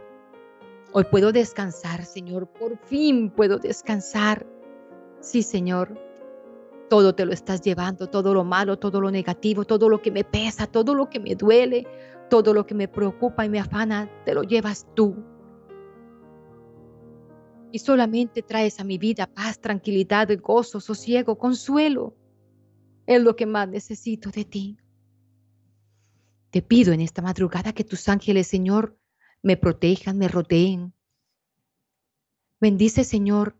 Hoy puedo descansar, Señor. Por fin puedo descansar. Sí, Señor. Todo te lo estás llevando, todo lo malo, todo lo negativo, todo lo que me pesa, todo lo que me duele, todo lo que me preocupa y me afana, te lo llevas tú. Y solamente traes a mi vida paz, tranquilidad, gozo, sosiego, consuelo. Es lo que más necesito de ti. Te pido en esta madrugada que tus ángeles, Señor, me protejan, me rodeen. Bendice, Señor,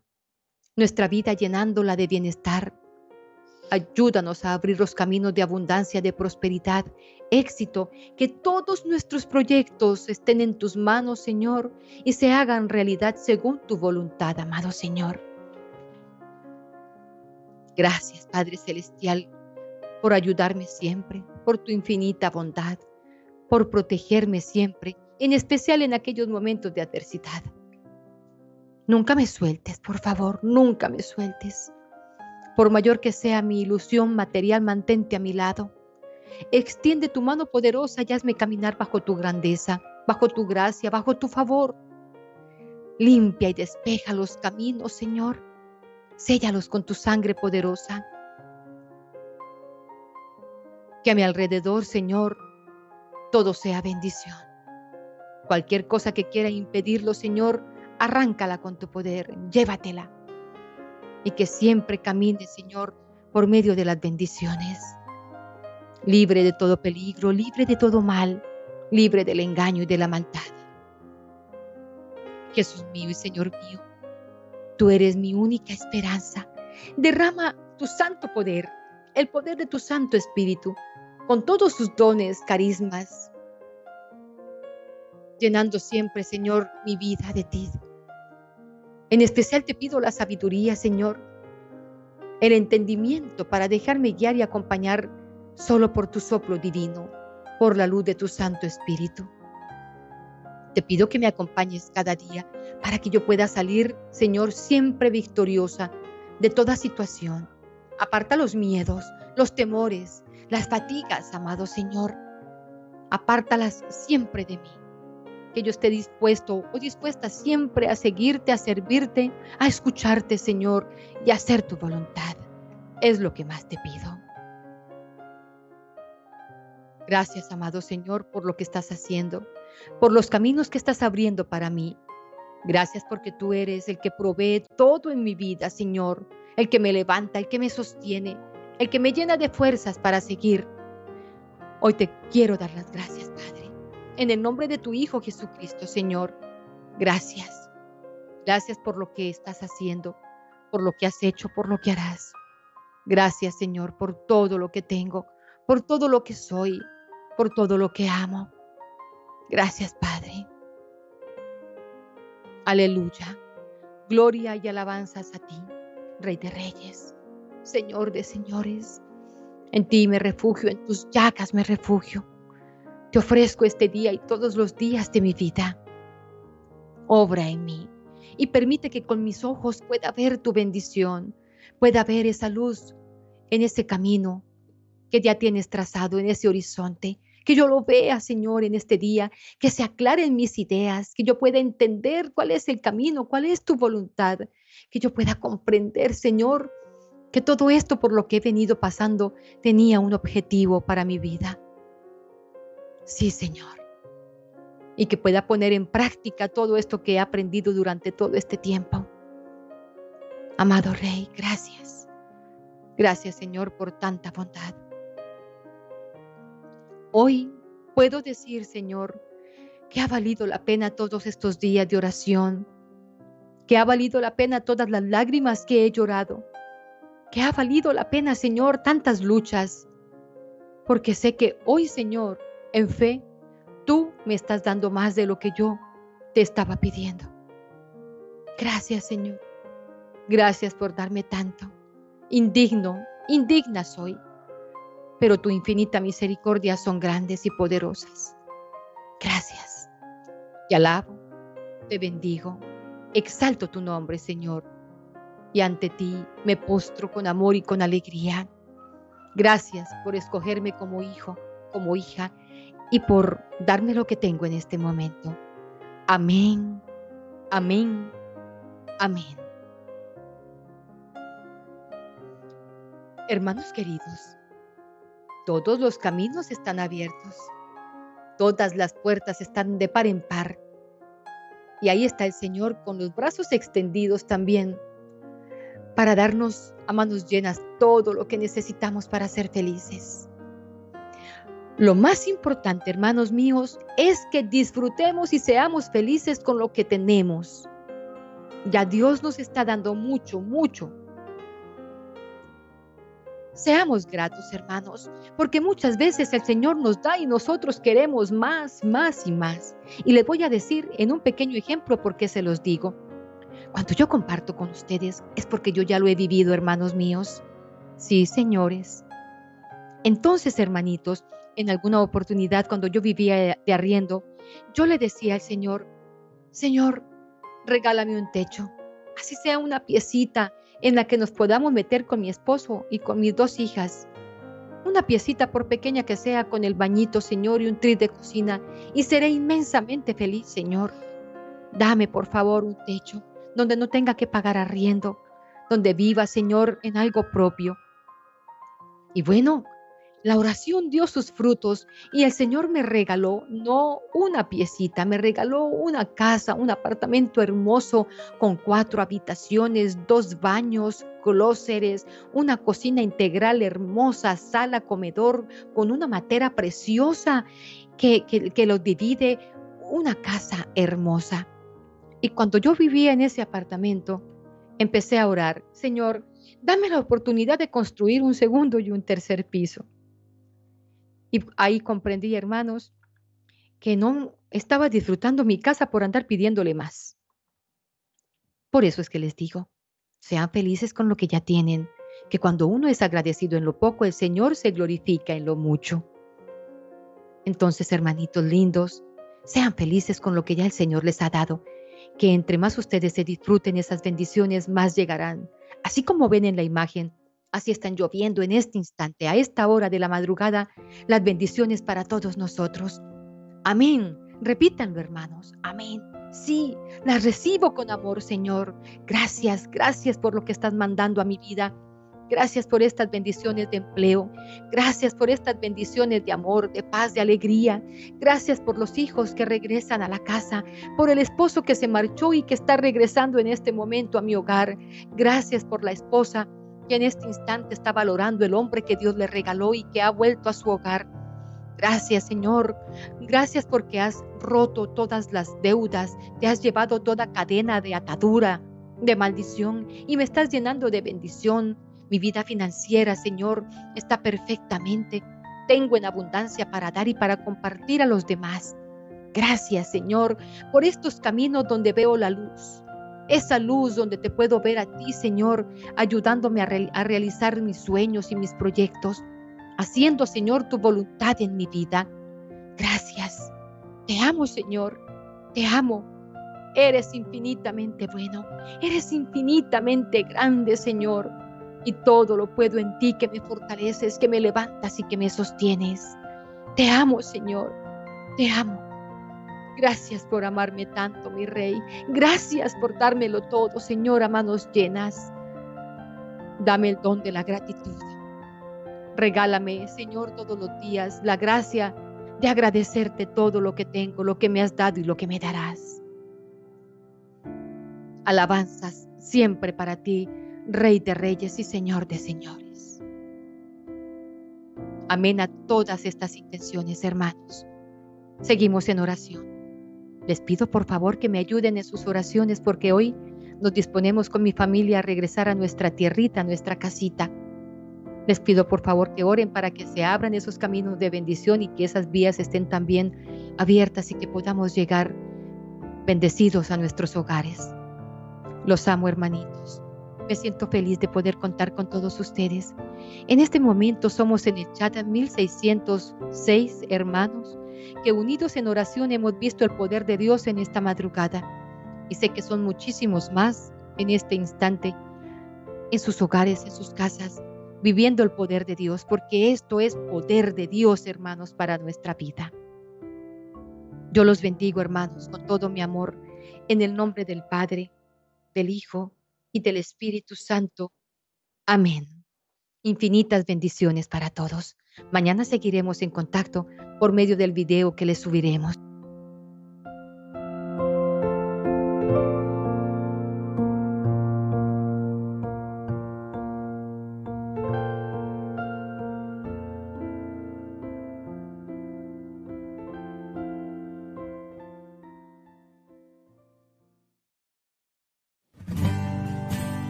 nuestra vida llenándola de bienestar. Ayúdanos a abrir los caminos de abundancia, de prosperidad, éxito, que todos nuestros proyectos estén en tus manos, Señor, y se hagan realidad según tu voluntad, amado Señor. Gracias, Padre Celestial, por ayudarme siempre, por tu infinita bondad, por protegerme siempre en especial en aquellos momentos de adversidad. Nunca me sueltes, por favor, nunca me sueltes. Por mayor que sea mi ilusión material, mantente a mi lado. Extiende tu mano poderosa y hazme caminar bajo tu grandeza, bajo tu gracia, bajo tu favor. Limpia y despeja los caminos, Señor. Séllalos con tu sangre poderosa. Que a mi alrededor, Señor, todo sea bendición. Cualquier cosa que quiera impedirlo, Señor, arráncala con tu poder, llévatela. Y que siempre camine, Señor, por medio de las bendiciones. Libre de todo peligro, libre de todo mal, libre del engaño y de la maldad. Jesús mío y Señor mío, tú eres mi única esperanza. Derrama tu santo poder, el poder de tu Santo Espíritu, con todos sus dones, carismas, llenando siempre, Señor, mi vida de ti. En especial te pido la sabiduría, Señor, el entendimiento para dejarme guiar y acompañar solo por tu soplo divino, por la luz de tu Santo Espíritu. Te pido que me acompañes cada día para que yo pueda salir, Señor, siempre victoriosa de toda situación. Aparta los miedos, los temores, las fatigas, amado Señor. Apártalas siempre de mí que yo esté dispuesto o dispuesta siempre a seguirte, a servirte, a escucharte, Señor, y a hacer tu voluntad. Es lo que más te pido. Gracias, amado Señor, por lo que estás haciendo, por los caminos que estás abriendo para mí. Gracias porque tú eres el que provee todo en mi vida, Señor, el que me levanta, el que me sostiene, el que me llena de fuerzas para seguir. Hoy te quiero dar las gracias, Padre en el nombre de tu Hijo Jesucristo, Señor. Gracias. Gracias por lo que estás haciendo, por lo que has hecho, por lo que harás. Gracias, Señor, por todo lo que tengo, por todo lo que soy, por todo lo que amo. Gracias, Padre. Aleluya. Gloria y alabanzas a ti, Rey de Reyes, Señor de Señores. En ti me refugio, en tus llagas me refugio. Te ofrezco este día y todos los días de mi vida. Obra en mí y permite que con mis ojos pueda ver tu bendición, pueda ver esa luz en ese camino que ya tienes trazado, en ese horizonte. Que yo lo vea, Señor, en este día, que se aclaren mis ideas, que yo pueda entender cuál es el camino, cuál es tu voluntad, que yo pueda comprender, Señor, que todo esto por lo que he venido pasando tenía un objetivo para mi vida. Sí, Señor. Y que pueda poner en práctica todo esto que he aprendido durante todo este tiempo. Amado Rey, gracias. Gracias, Señor, por tanta bondad. Hoy puedo decir, Señor, que ha valido la pena todos estos días de oración, que ha valido la pena todas las lágrimas que he llorado, que ha valido la pena, Señor, tantas luchas, porque sé que hoy, Señor, en fe, tú me estás dando más de lo que yo te estaba pidiendo. Gracias, Señor. Gracias por darme tanto. Indigno, indigna soy, pero tu infinita misericordia son grandes y poderosas. Gracias. Te alabo, te bendigo, exalto tu nombre, Señor, y ante ti me postro con amor y con alegría. Gracias por escogerme como hijo, como hija y por darme lo que tengo en este momento. Amén, amén, amén. Hermanos queridos, todos los caminos están abiertos, todas las puertas están de par en par. Y ahí está el Señor con los brazos extendidos también para darnos a manos llenas todo lo que necesitamos para ser felices. Lo más importante, hermanos míos, es que disfrutemos y seamos felices con lo que tenemos. Ya Dios nos está dando mucho, mucho. Seamos gratos, hermanos, porque muchas veces el Señor nos da y nosotros queremos más, más y más. Y les voy a decir en un pequeño ejemplo por qué se los digo. Cuando yo comparto con ustedes es porque yo ya lo he vivido, hermanos míos. Sí, señores. Entonces, hermanitos, en alguna oportunidad cuando yo vivía de arriendo, yo le decía al Señor, Señor, regálame un techo, así sea una piecita en la que nos podamos meter con mi esposo y con mis dos hijas. Una piecita por pequeña que sea con el bañito, Señor, y un tris de cocina, y seré inmensamente feliz, Señor. Dame, por favor, un techo donde no tenga que pagar arriendo, donde viva, Señor, en algo propio. Y bueno, la oración dio sus frutos y el Señor me regaló no una piecita, me regaló una casa, un apartamento hermoso con cuatro habitaciones, dos baños, clóseres, una cocina integral hermosa, sala, comedor con una matera preciosa que, que, que divide, una casa hermosa. Y cuando yo vivía en ese apartamento, empecé a orar, Señor, dame la oportunidad de construir un segundo y un tercer piso. Y ahí comprendí, hermanos, que no estaba disfrutando mi casa por andar pidiéndole más. Por eso es que les digo, sean felices con lo que ya tienen, que cuando uno es agradecido en lo poco, el Señor se glorifica en lo mucho. Entonces, hermanitos lindos, sean felices con lo que ya el Señor les ha dado que entre más ustedes se disfruten esas bendiciones, más llegarán. Así como ven en la imagen, así están lloviendo en este instante, a esta hora de la madrugada, las bendiciones para todos nosotros. Amén. Repítanlo, hermanos. Amén. Sí, las recibo con amor, Señor. Gracias, gracias por lo que estás mandando a mi vida. Gracias por estas bendiciones de empleo. Gracias por estas bendiciones de amor, de paz, de alegría. Gracias por los hijos que regresan a la casa, por el esposo que se marchó y que está regresando en este momento a mi hogar. Gracias por la esposa en este instante está valorando el hombre que Dios le regaló y que ha vuelto a su hogar. Gracias Señor, gracias porque has roto todas las deudas, te has llevado toda cadena de atadura, de maldición y me estás llenando de bendición. Mi vida financiera, Señor, está perfectamente. Tengo en abundancia para dar y para compartir a los demás. Gracias, Señor, por estos caminos donde veo la luz. Esa luz donde te puedo ver a ti, Señor, ayudándome a, realizar mis sueños y mis proyectos, haciendo, Señor, tu voluntad en mi vida. Gracias. Te amo, Señor. Te amo. Eres infinitamente bueno. Eres infinitamente grande, Señor y todo lo puedo en ti que me fortaleces, que me levantas y que me sostienes. Te amo, Señor, te amo. Gracias por amarme tanto, mi Rey. Gracias por dármelo todo, Señor, a manos llenas. Dame el don de la gratitud. Regálame, Señor, todos los días la gracia de agradecerte todo lo que tengo, lo que me has dado y lo que me darás. Alabanzas siempre para ti, Rey de reyes y Señor de señores. Amén a todas estas intenciones, hermanos. Seguimos en oración. Les pido por favor que me ayuden en sus oraciones porque hoy nos disponemos con mi familia a regresar a nuestra tierrita, a nuestra casita. Les pido por favor que oren para que se abran esos caminos de bendición y que esas vías estén también abiertas y que podamos llegar bendecidos a nuestros hogares. Los amo, hermanitos. Me siento feliz de poder contar con todos ustedes. En este momento somos en el chat 1606 hermanos que unidos en oración hemos visto el poder de Dios en esta madrugada. Y sé que son muchísimos más en este instante, en sus hogares, en sus casas, viviendo el poder de Dios, porque esto es poder de Dios, hermanos, para nuestra vida. Yo los bendigo, hermanos, con todo mi amor, en el nombre del Padre, del Hijo y del Espíritu Santo. Amén. Infinitas bendiciones para todos. Mañana seguiremos en contacto por medio del video que les subiremos.